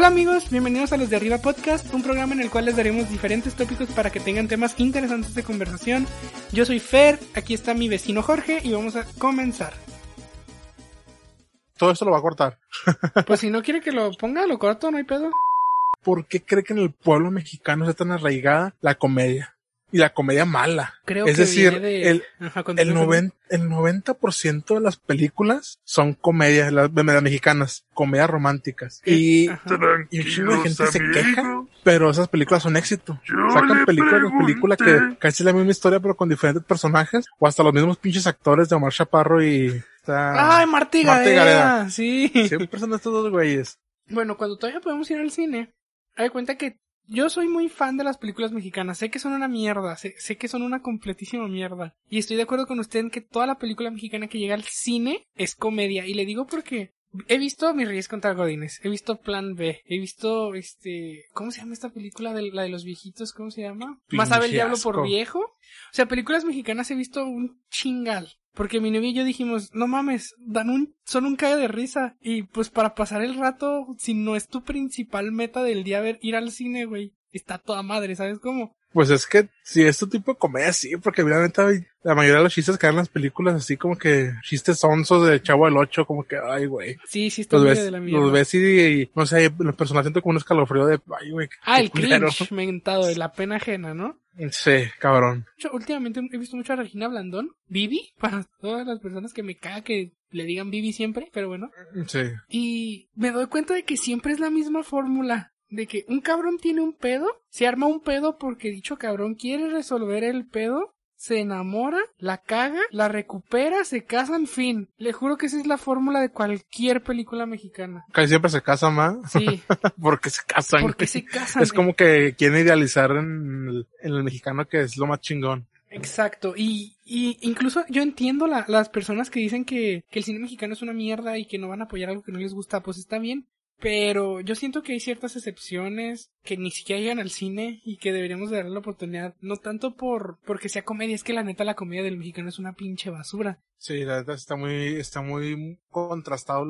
Hola amigos, bienvenidos a Los de Arriba Podcast, un programa en el cual les daremos diferentes tópicos para que tengan temas interesantes de conversación. Yo soy Fer, aquí está mi vecino Jorge y vamos a comenzar. Todo esto lo va a cortar. Pues si no quiere que lo ponga, lo corto, no hay pedo. ¿Por qué cree que en el pueblo mexicano está tan arraigada la comedia? Y la comedia mala. Creo es que decir, de- el, Ajá, el, noven- el 90% de las películas son comedias, las, de las mexicanas, comedias románticas. Y, Ajá. y un chingo de gente se queja, pero esas películas son éxito. Sacan películas de película que casi es la misma historia, pero con diferentes personajes, o hasta los mismos pinches actores de Omar Chaparro y... está- Ay, Martí Martí Gareda, Gareda. sí. Siempre son estos dos güeyes. Bueno, cuando todavía podemos ir al cine, hay cuenta que yo soy muy fan de las películas mexicanas. Sé que son una mierda, sé, sé que son una completísima mierda. Y estoy de acuerdo con usted en que toda la película mexicana que llega al cine es comedia. Y le digo porque he visto Mis Reyes contra Godines, he visto Plan B, he visto este, ¿cómo se llama esta película de la de los viejitos? ¿Cómo se llama? Más sabe el diablo por viejo. O sea, películas mexicanas he visto un chingal. Porque mi novia y yo dijimos, no mames, dan un, son un cae de risa. Y pues para pasar el rato, si no es tu principal meta del día ver, ir al cine, güey, está toda madre, ¿sabes cómo? Pues es que si es tu tipo de comedia, sí, porque obviamente la mayoría de los chistes que dan en las películas así como que chistes sonsos de Chavo del Ocho, como que, ay, güey. Sí, sí está Los ves, de la mierda. los ves y, y, no sé, los personajes siento como un escalofrío de, ay, güey. ah, el culero. cringe mentado, de la pena ajena, ¿no? Sí, cabrón. Yo últimamente he visto mucho a Regina Blandón, Vivi, para todas las personas que me caga que le digan Vivi siempre, pero bueno. Sí. Y me doy cuenta de que siempre es la misma fórmula. De que un cabrón tiene un pedo, se arma un pedo porque dicho cabrón quiere resolver el pedo, se enamora, la caga, la recupera, se casan, fin. Le juro que esa es la fórmula de cualquier película mexicana. Casi siempre se casan más. Sí, porque se casan. porque se casan. Es como que quieren idealizar en el, en el mexicano que es lo más chingón. Exacto, y, y incluso yo entiendo la- las personas que dicen que, que el cine mexicano es una mierda y que no van a apoyar algo que no les gusta, pues está bien, pero yo siento que hay ciertas excepciones que ni siquiera llegan al cine y que deberíamos de darle la oportunidad, no tanto por porque sea comedia, es que la neta la comedia del mexicano es una pinche basura. Sí, la verdad está muy, está muy contrastado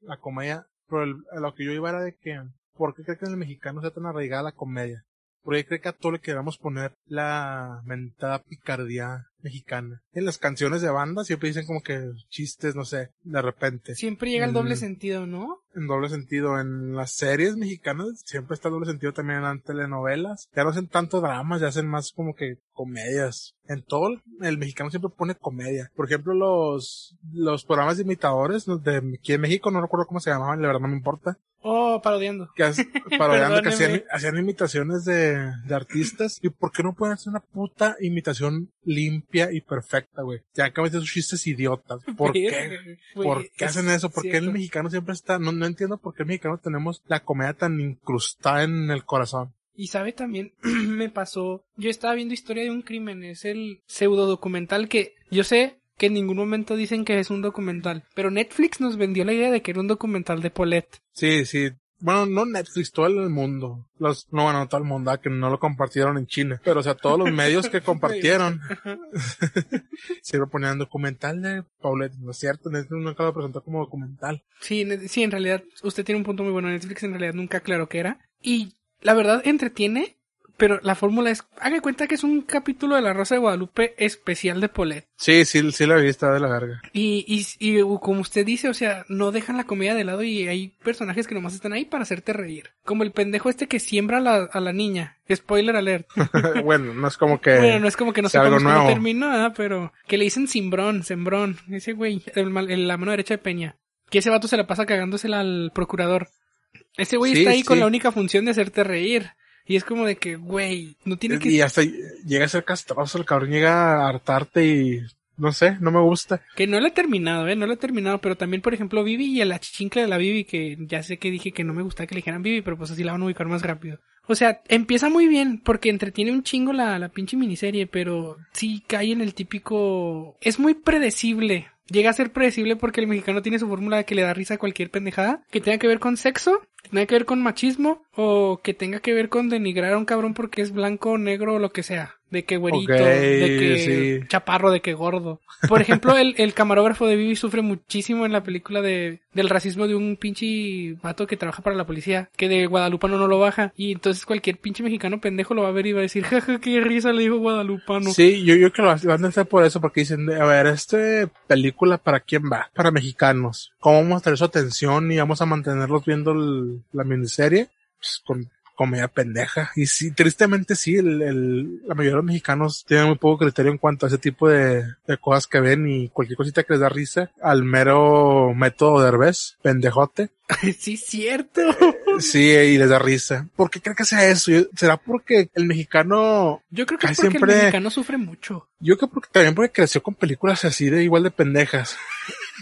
la comedia. Pero lo que yo iba era de que, ¿por qué cree que en el mexicano sea tan arraigada la comedia? Porque cree que a todo le queramos poner la mentada picardía mexicana. En las canciones de banda siempre dicen como que chistes, no sé, de repente. Siempre llega el doble Mm. sentido, ¿no? En doble sentido. En las series mexicanas siempre está el doble sentido también en las telenovelas. Ya no hacen tanto dramas, ya hacen más como que comedias. En todo el mexicano siempre pone comedia. Por ejemplo, los, los programas de imitadores los de aquí en México, no recuerdo cómo se llamaban, la verdad no me importa. Oh, parodiando. Que, has- parodiando que hacían, hacían imitaciones de, de artistas. ¿Y por qué no pueden hacer una puta imitación limpia y perfecta, güey? Ya acaban de sus chistes idiotas. ¿Por qué? ¿Por qué hacen eso? ¿Por qué el mexicano siempre está? No, no entiendo por qué el mexicano tenemos la comedia tan incrustada en el corazón. Y sabe también, me pasó, yo estaba viendo Historia de un crimen, es el pseudo documental que yo sé que en ningún momento dicen que es un documental, pero Netflix nos vendió la idea de que era un documental de Paulette. Sí, sí. Bueno, no Netflix, todo el mundo. Los, no, bueno, todo el mundo, ah, que no lo compartieron en China. Pero, o sea, todos los medios que compartieron. Siempre ponían documental de Paulette. No es cierto, Netflix nunca lo presentó como documental. Sí, sí, en realidad usted tiene un punto muy bueno, Netflix en realidad nunca aclaró qué era. Y la verdad entretiene, pero la fórmula es, haga cuenta que es un capítulo de La Rosa de Guadalupe especial de Paulette. Sí, sí, sí la vi, estaba de la verga. Y, y, y como usted dice, o sea, no dejan la comedia de lado y hay personajes que nomás están ahí para hacerte reír. Como el pendejo este que siembra a la, a la niña. Spoiler alert. bueno, no es como que... bueno, no es como que no sea sepamos algo cómo nuevo. terminó, ¿verdad? pero que le dicen Simbrón, Sembrón. Ese güey, el, el- la mano derecha de Peña. Que ese vato se la pasa cagándosela al procurador. Ese güey Sí, está ahí con la única función de hacerte reír. Y es como de que, güey, no tiene que... Y hasta llega a ser castroso, el cabrón llega a hartarte y no sé, no me gusta. Que no lo he terminado, eh, no lo he terminado, pero también, por ejemplo, Vivi y el achichincla de la Vivi, que ya sé que dije que no me gustaba que le dijeran Vivi, pero pues así la van a ubicar más rápido. O sea, empieza muy bien, porque entretiene un chingo la, la pinche miniserie, pero sí cae en el típico... Es muy predecible. Llega a ser predecible porque el mexicano tiene su fórmula de que le da risa a cualquier pendejada que tenga que ver con sexo, que tenga que ver con machismo o que tenga que ver con denigrar a un cabrón porque es blanco, negro o lo que sea. De que güerito, de que sí. chaparro, de que gordo. Por ejemplo, el, el camarógrafo de Vivi sufre muchísimo en la película de, del racismo de un pinche vato que trabaja para la policía, que de guadalupano no lo baja. Y entonces cualquier pinche mexicano pendejo lo va a ver y va a decir, jaja, qué risa le dijo guadalupano. Sí, yo, yo creo que lo van a hacer por eso, porque dicen, a ver, este película para quién va? Para mexicanos. ¿Cómo vamos a tener su atención y vamos a mantenerlos viendo el- la miniserie? Pues con comedia pendeja. Y sí, tristemente sí, el, el- la mayoría de los mexicanos tienen muy poco criterio en cuanto a ese tipo de, de cosas que ven y cualquier cosita que les da risa al mero método de Herbes, pendejote. Sí, cierto. Sí, y les da risa. ¿Por qué creo que sea eso? ¿Será porque el mexicano Yo creo que es porque siempre- el mexicano sufre mucho. Yo creo que también porque creció con películas así de igual de pendejas.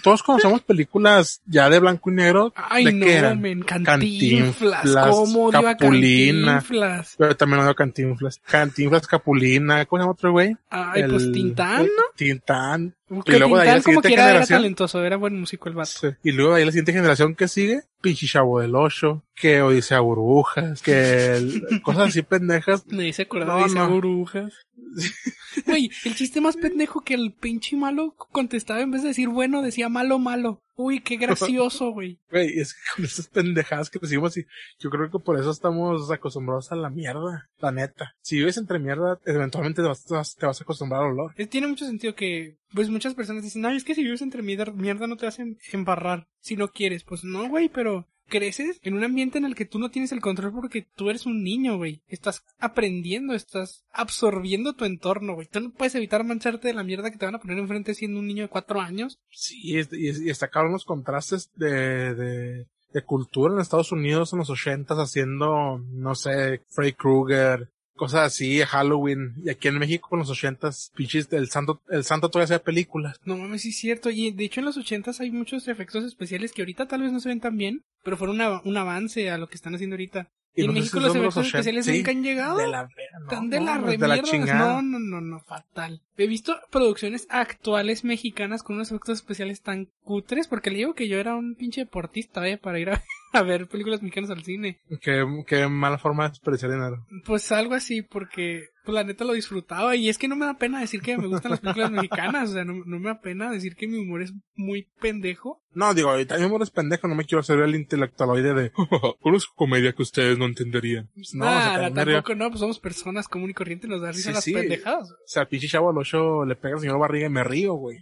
Todos conocemos películas ya de blanco y negro. Ay, ¿De no, qué eran? men, cantinflas. Cantinflas, ¿Cómo odio a Capulina. cantinflas? Pero también odio Cantinflas. Cantinflas, Capulina. ¿Cómo se llama otro güey? Ay, El- pues Tintán, ¿no? Tintán. Que luego de ahí la Tintán como siguiente quiera era generación. talentoso, era buen músico el vato. Sí. Y luego de ahí la siguiente generación que sigue, chavo del ocho, que Odisea Burbujas, que el- cosas así pendejas. Me dice acordar No, de esas no. burbujas. Güey, el chiste más pendejo que el pinche malo contestaba en vez de decir bueno, decía malo, malo. Uy, qué gracioso, güey. Güey, es que con esas pendejadas que decimos yo creo que por eso estamos acostumbrados a la mierda, la neta. Si vives entre mierda, eventualmente te vas, te vas- te vas a acostumbrar al olor. Es- Tiene mucho sentido que, pues muchas personas dicen, ay, es que si vives entre mierda, mierda no te a em- embarrar si no quieres. Pues no, güey, pero creces en un ambiente en el que tú no tienes el control porque tú eres un niño, güey. Estás aprendiendo, estás absorbiendo tu entorno, güey. Tú no puedes evitar mancharte de la mierda que te van a poner enfrente siendo un niño de cuatro años. Sí, y, cabrón los contrastes de, de, de cultura en Estados Unidos en los ochentas haciendo, no sé, Freddy Krueger, cosas así, Halloween, y aquí en México en los ochentas, pinches, el santo, el santo todavía hacía películas. No mames, sí es cierto. Y de hecho en los ochentas hay muchos efectos especiales que ahorita tal vez no se ven tan bien, pero fueron una- un avance a lo que están haciendo ahorita. Y, en México los efectos 80, especiales sí, nunca han llegado. De la verga, no, Tan de no, la de la remierda. chingada. No, no, no, no, fatal. He visto producciones actuales mexicanas con unos efectos especiales tan cutres, porque le digo que yo era un pinche deportista, ¿eh? Para ir a, a ver películas mexicanas al cine. Qué, qué mala forma de desperdiciar dinero. Pues algo así, porque pues la neta lo disfrutaba. Y es que no me da pena decir que me gustan las películas mexicanas. O sea, no, no me da pena decir que mi humor es muy pendejo. No, digo, ahorita mismo eres pendejo, no me quiero hacer el intelectualoide de conozco comedia que ustedes no entenderían. No, o sea, Nada, también me río. tampoco no, pues somos personas común y corriente, nos da risa Sí, las sí. pendejadas. O sea, pinche chavo al ocho le pega al señor Barriga y me río, güey.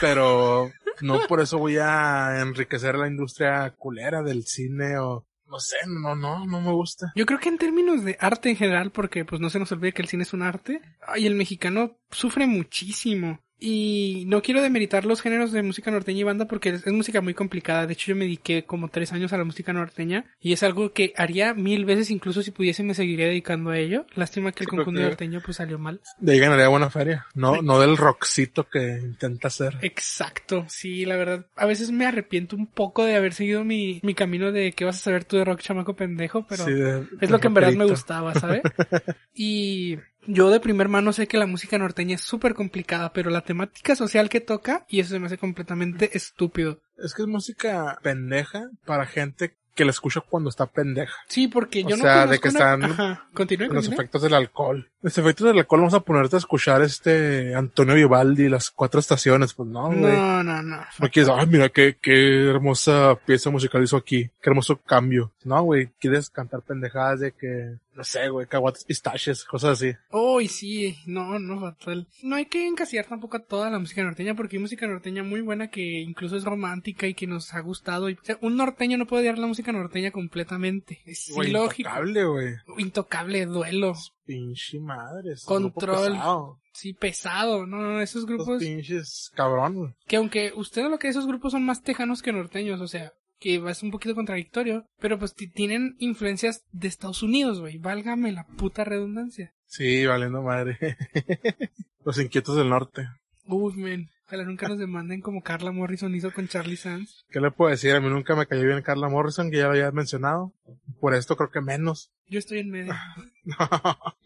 Pero no por eso voy a enriquecer la industria culera del cine o... No sé, no, no, no me gusta. Yo creo que en términos de arte en general, porque pues no se nos olvide que el cine es un arte, ay, el mexicano sufre muchísimo. Y no quiero demeritar los géneros de música norteña y banda porque es, es música muy complicada. De hecho, yo me dediqué como tres años a la música norteña y es algo que haría mil veces, incluso si pudiese me seguiría dedicando a ello. Lástima que el Sí, que- norteño pues salió mal. De ahí ganaría buena feria. No, no del rockcito que intenta hacer. Exacto, sí, la verdad. A veces me arrepiento un poco de haber seguido mi, mi camino de que vas a saber tú de rock chamaco pendejo, pero... Sí, de- Es lo que en verdad me gustaba, ¿sabes? y yo de primer mano sé que la música norteña es súper complicada, pero la temática social que toca, y eso se me hace completamente estúpido. Es que es música pendeja para gente que la escucha cuando está pendeja. Sí, porque yo O no sea, de que una- están Ajá, continúe, Con los continúe. efectos del alcohol. Los efectos del alcohol vamos a ponerte a escuchar este Antonio Vivaldi, las cuatro estaciones. Pues no, güey. No, no, no. No quieres, ay, mira qué, qué hermosa pieza musical hizo aquí. Qué hermoso cambio. No, güey, quieres cantar pendejadas de que, no sé, güey, caguates pistaches, cosas así. Uy, sí, no, no, fatal. No hay que encasillar tampoco a toda la música norteña, porque hay música norteña muy buena que incluso es romántica y que nos ha gustado. Y, o sea, un norteño no puede odiar la música norteña completamente. Es ilógico. intocable, güey. Intocable, duelo. Pinche madre. es Control. pesado. Sí, pesado. No, no, esos Los grupos pinches cabrón, que aunque usted lo que esos grupos son más tejanos que norteños, o sea, que es un poquito contradictorio, pero pues ti- tienen influencias de Estados Unidos, güey. Válgame la puta redundancia. Sí, valiendo madre. Los inquietos del norte. Uf, men. Ojalá nunca nos demanden como Carla Morrison hizo con Charlie Sands. ¿Qué le puedo decir? A mí nunca me cayó bien Carla Morrison, que ya lo había mencionado. Por esto creo que menos. Yo estoy en medio.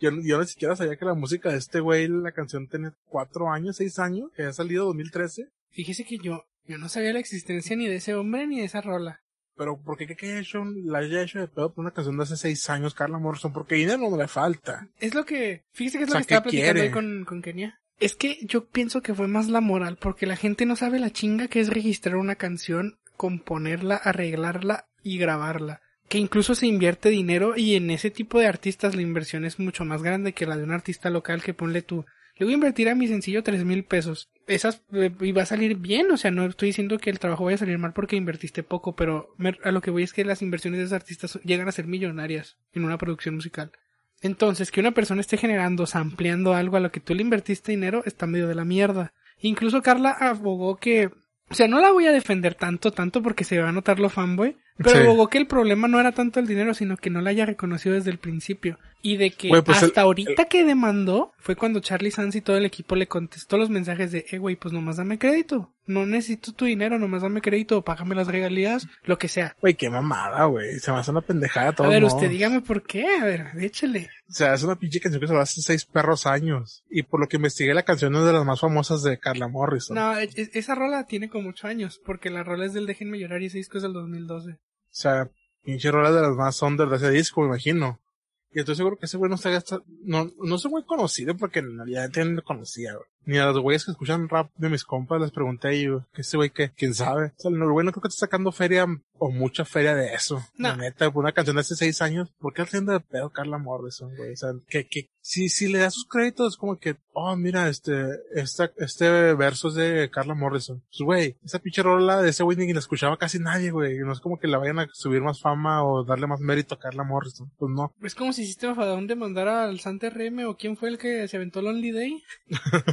yo, yo ni siquiera sabía que la música de este güey, la canción tenía cuatro años, seis años, que había salido 2013. Fíjese que yo, yo no sabía la existencia ni de ese hombre ni de esa rola. Pero ¿por qué que haya hecho, la haya hecho de pedo por una canción de hace seis años, Carla Morrison? Porque dinero no le falta. Es lo que, fíjese que es O lo que estaba ¿qué platicando quiere? hoy con, con Kenia. Es que yo pienso que fue más la moral, porque la gente no sabe la chinga que es registrar una canción, componerla, arreglarla y grabarla. Que incluso se invierte dinero y en ese tipo de artistas la inversión es mucho más grande que la de un artista local que ponle tú. Le voy a invertir a mi sencillo tres mil pesos. Esas, eh, y va a salir bien, o sea, no estoy diciendo que el trabajo vaya a salir mal porque invertiste poco, pero a lo que voy es que las inversiones de esos artistas llegan a ser millonarias en una producción musical. Entonces, que una persona esté generando, ampliando algo a lo que tú le invertiste dinero, está medio de la mierda. Incluso Carla abogó que, o sea, no la voy a defender tanto, tanto porque se va a notar lo fanboy, pero Sí. abogó que el problema no era tanto el dinero, sino que no la haya reconocido desde el principio. Y de que pues hasta el- ahorita que demandó, fue cuando Charlie Sands y todo el equipo le contestó los mensajes de, eh, güey, pues nomás dame crédito. No necesito tu dinero, nomás dame crédito, págame las regalías, lo que sea. Güey, qué mamada, güey. Se me hace una pendejada todo. A ver, usted dígame por qué, a ver, échele. O sea, es una pinche canción que se va hace seis perros años. Y por lo que investigué, la canción es de las más famosas de Carla Morrison. No, esa rola tiene como ocho años, porque la rola es del Déjenme llorar y ese disco es del 2012. O sea, pinche rola de las más under de ese disco, me imagino. Y estoy seguro que ese güey no está gasta- no, no es un güey conocido porque en realidad ni lo conocía, güey. Ni a los güeyes que escuchan rap de mis compas les pregunté y yo, que ese güey que, quién sabe. O sea, el güey no creo que esté sacando feria o mucha feria de eso. No. La neta, por una canción de hace seis años, ¿por qué haciendo de pedo Carla Morrison, güey? O sea, que, que, si, si le das sus créditos, es como que, oh, mira, este, esta, este verso es de Carla Morrison. Pues, güey, esa pinche rola de ese ni la escuchaba casi nadie, güey. No es como que la vayan a subir más fama o darle más mérito a Carla Morrison. Pues no. Es como si Sistema Fadón demandara al Santa RM o quién fue el que se aventó Lonely Day.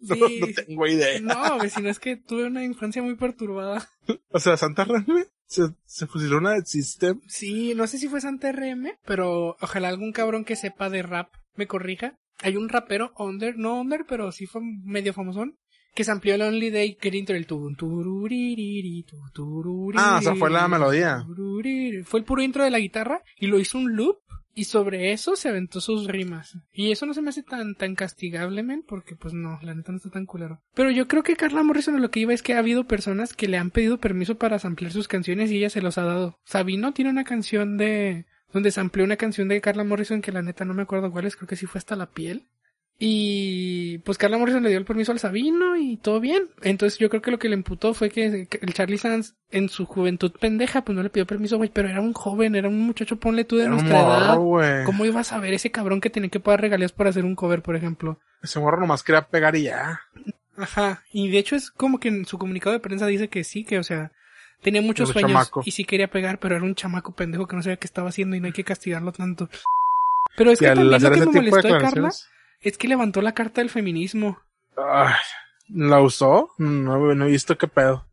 No, Sí. no tengo idea. No, güey, si no es que tuve una infancia muy perturbada. O sea, Santa Reme se, se fusiló una de System. Sí, no sé si fue Santa RM, pero ojalá algún cabrón que sepa de rap me corrija. Hay un rapero under, no under, pero sí fue medio famosón, que se amplió el Only Day que intro el tun, turuririri, tu, turuririri, Ah, o sea, fue la melodía. Fue el puro intro de la guitarra y lo hizo un loop y sobre eso se aventó sus rimas. Y eso no se me hace tan, tan castigable, men, porque pues no, la neta no está tan culero. Pero yo creo que Carla Morrison lo que iba es que ha habido personas que le han pedido permiso para samplear sus canciones y ella se los ha dado. Sabino tiene una canción de... donde sampleó una canción de Carla Morrison que la neta no me acuerdo cuál es, creo que sí fue hasta la piel. Y pues Carla Morrison le dio el permiso al Sabino y todo bien. Entonces yo creo que lo que le imputó fue que el Charlie Sands en su juventud pendeja pues no le pidió permiso, güey, pero era un joven, era un muchacho, ponle tú de Era nuestra edad. morro, güey. ¿Cómo ibas a ver ese cabrón que tenía que pagar regalías por hacer un cover, por ejemplo? Ese morro nomás quería pegar y ya. Ajá. Y de hecho es como que en su comunicado de prensa dice que sí, que o sea, tenía muchos sueños chamaco. y sí quería pegar, pero era un chamaco pendejo que no sabía qué estaba haciendo y no hay que castigarlo tanto. Pero es Y que también lo que me molestó de Carla. Es que levantó la carta del feminismo. Ay, ¿La usó? No, no he visto qué pedo.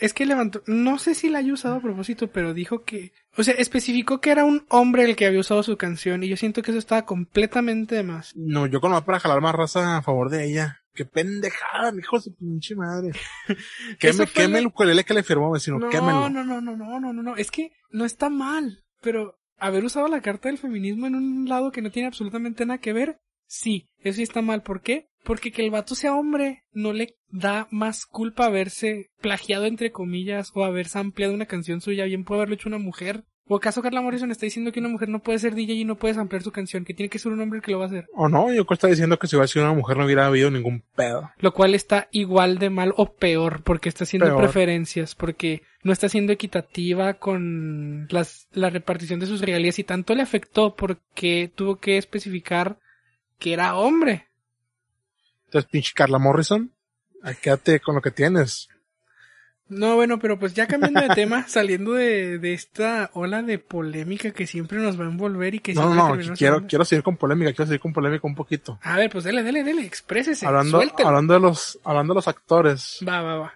Es que levantó, no sé si la haya usado a propósito, pero dijo que, o sea, especificó que era un hombre el que había usado su canción y yo siento que eso estaba completamente de más. No, yo con para jalar más raza a favor de ella. Qué pendejada, hijo de su pinche madre. Queme, queme el ukulele que le firmó, vecino, No, quémelo. no, no, no, no, no, no, no, es que no está mal, pero haber usado la carta del feminismo en un lado que no tiene absolutamente nada que ver, sí, eso sí está mal. ¿Por qué? Porque que el vato sea hombre no le da más culpa haberse plagiado entre comillas o haberse ampliado una canción suya, bien puede haberlo hecho una mujer. ¿O acaso Carla Morrison está diciendo que una mujer no puede ser DJ y no puede ampliar su canción, que tiene que ser un hombre el que lo va a hacer? O no, yo está diciendo que si hubiera sido una mujer no hubiera habido ningún pedo. Lo cual está igual de mal o peor porque está haciendo Peor. preferencias, porque no está siendo equitativa con las, la repartición de sus regalías y tanto le afectó porque tuvo que especificar que era hombre. Entonces, pinche Carla Morrison, ahí quédate con lo que tienes. No, bueno, pero pues ya cambiando de tema, saliendo de, de esta ola de polémica que siempre nos va a envolver y que No, no, siempre no, terminamos quiero, hablando. quiero seguir con polémica, quiero seguir con polémica un poquito. A ver, pues dele, dele, dele, exprésese, hablando, suéltelo. hablando de los, hablando de los actores, Va, va, va.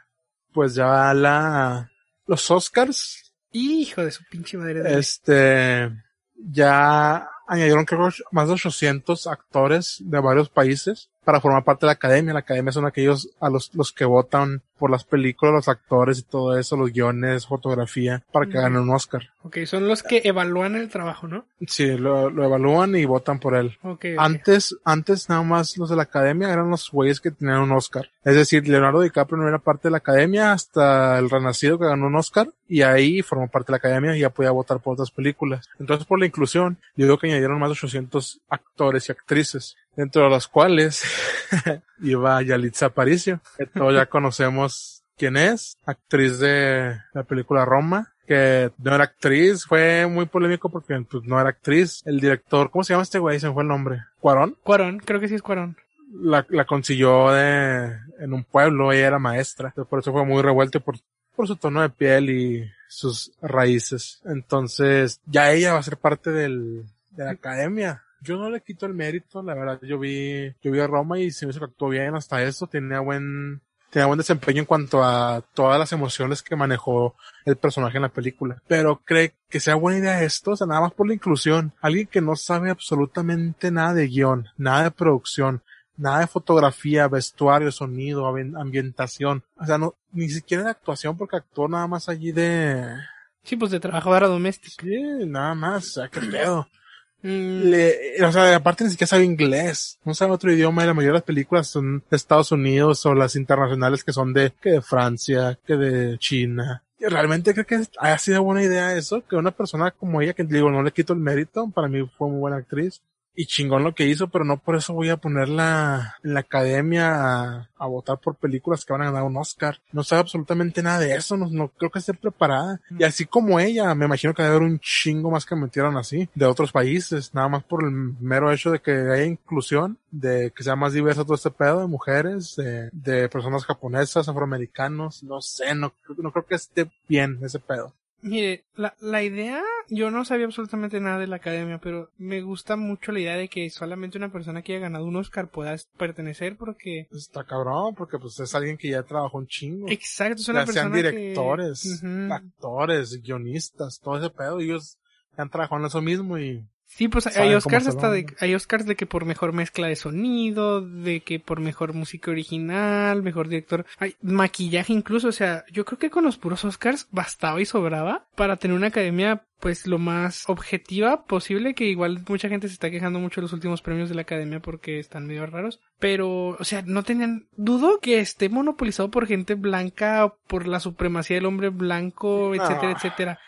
pues ya la, los Oscars, Hijo de su pinche madre. dale. este, ya añadieron creo más de 800 actores de varios países para formar parte de la academia. La academia son aquellos a los, los que votan por las películas, los actores y todo eso, los guiones, fotografía, para que ganen un Oscar. Ok, son los que evalúan el trabajo, ¿no? Sí, lo, lo evalúan y votan por él. Okay, Antes, antes nada más los de la academia eran los güeyes que tenían un Oscar. Es decir, Leonardo DiCaprio no era parte de la academia hasta El Renacido que ganó un Oscar y ahí formó parte de la academia y ya podía votar por otras películas. Entonces, por la inclusión, yo digo que añadieron más de 800 actores y actrices dentro de los cuales iba Yalitza Aparicio, que todos ya conocemos quién es, actriz de la película Roma, que no era actriz, fue muy polémico porque pues, no era actriz. El director, ¿cómo se llama este güey? Se me fue el nombre. ¿Cuarón? Cuarón, creo que sí es Cuarón. La, la consiguió de, en un pueblo, ella era maestra, por eso fue muy revuelto por, por su tono de piel y sus raíces. Entonces, ya ella va a ser parte del, de la academia yo no le quito el mérito, la verdad, yo vi, yo vi a Roma y se me hizo que actuó bien hasta eso, tenía buen, tenía buen desempeño en cuanto a todas las emociones que manejó el personaje en la película. Pero cree que sea buena idea esto, o sea, nada más por la inclusión. Alguien que no sabe absolutamente nada de guion, nada de producción, nada de fotografía, vestuario, sonido, ambientación. O sea, no, ni siquiera de actuación porque actuó nada más allí de... Sí, pues de trabajadora doméstica. Sí, nada más, o sea, qué pedo. Le, o sea, aparte ni siquiera sabe inglés, no sabe otro idioma y la mayoría de las películas son de Estados Unidos o las internacionales que son de, que de Francia, que de China. Realmente creo que ha sido buena idea eso, que una persona como ella, que digo, no le quito el mérito, para mí fue muy buena actriz, y chingón lo que hizo, pero no por eso voy a ponerla en la academia a, votar por películas que van a ganar un Oscar. No sabe absolutamente nada de eso, no, no creo que esté preparada. Y así como ella, me imagino que debe haber un chingo más que metieron así, de otros países, nada más por el mero hecho de que haya inclusión, de que sea más diverso todo este pedo de mujeres, de, de personas japonesas, afroamericanos, no sé, no, no creo que esté bien ese pedo. Mire, la, la idea, yo no sabía absolutamente nada de la academia, pero me gusta mucho la idea de que solamente una persona que haya ganado un Oscar pueda pertenecer porque... Está cabrón, porque pues es alguien que ya trabajó un chingo. Exacto, es una ya persona sean directores, actores, guionistas, todo ese pedo, ellos han trabajado en eso mismo y Sí, pues hay Oscars hasta de, hay Oscars de que por mejor mezcla de sonido, de que por mejor música original, mejor director, hay maquillaje incluso, o sea, yo creo que con los puros Oscars bastaba y sobraba para tener una academia pues lo más objetiva posible, que igual mucha gente se está quejando mucho de los últimos premios de la academia porque están medio raros, pero, o sea, no tenían, dudo que esté monopolizado por gente blanca, por la supremacía del hombre blanco, etcétera, etcétera.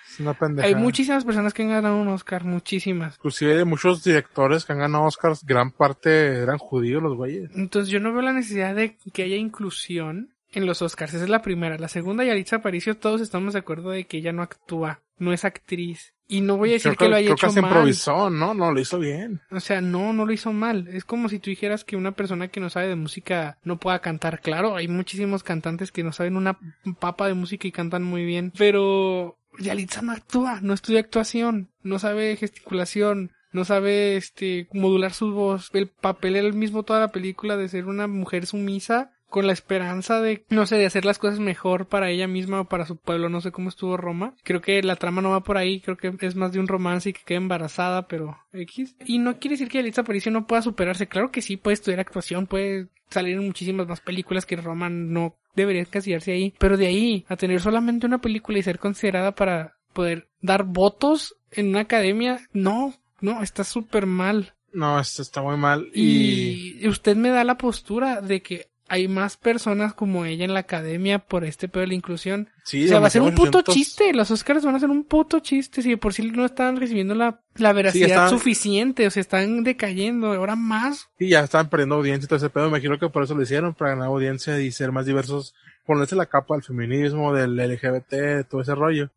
Hay muchísimas personas que han ganado un Oscar, muchísimas. Inclusive muchos directores que han ganado Oscars, gran parte eran judíos los güeyes. Entonces yo no veo la necesidad de que haya inclusión en los Oscars. Esa es la primera. La segunda, Yaritza Aparicio, todos estamos de acuerdo de que ella no actúa, no es actriz. Y no voy a decir que, lo haya hecho que se mal. improvisó, ¿no? No, lo hizo bien. O sea, no, no lo hizo mal. Es como si tú dijeras que una persona que no sabe de música no pueda cantar. Claro, hay muchísimos cantantes que no saben una papa de música y cantan muy bien. Pero Yalitza no actúa, no estudia actuación, no sabe gesticulación, no sabe este modular su voz. El papel era el mismo toda la película de ser una mujer sumisa con la esperanza de, no sé, de hacer las cosas mejor para ella misma o para su pueblo. No sé cómo estuvo Roma. Creo que la trama no va por ahí. Creo que es más de un romance y que queda embarazada, pero X. Y no quiere decir que Yalitza Aparicio no pueda superarse. Claro que sí, puede estudiar actuación, puede salir en muchísimas más películas que Roma no debería encasillarse ahí. Pero de ahí a tener solamente una película y ser considerada para poder dar votos en una academia, no, no, está súper mal. No, esto está muy mal. Y... y usted me da la postura de que hay más personas como ella en la academia por este pedo de la inclusión. Sí, o sea, va a ser un puto chiste. Los Oscars van a ser un puto chiste. Si por sí no están recibiendo la, la veracidad suficiente, o sea, están decayendo. Ahora más. Sí, ya están perdiendo audiencia y todo ese pedo. Me imagino que por eso lo hicieron, para ganar audiencia y ser más diversos. Ponerse la capa del feminismo, del LGBT, todo ese rollo